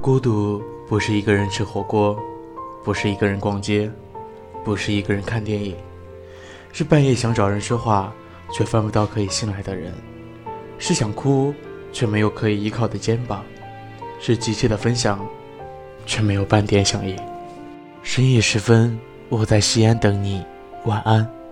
孤独不是一个人吃火锅不是一个人逛街不是一个人看电影是半夜想找人说话却翻不到可以信赖的人是想哭却没有可以依靠的肩膀是急切的分享却没有半点响应深夜时分我在西安等你晚安。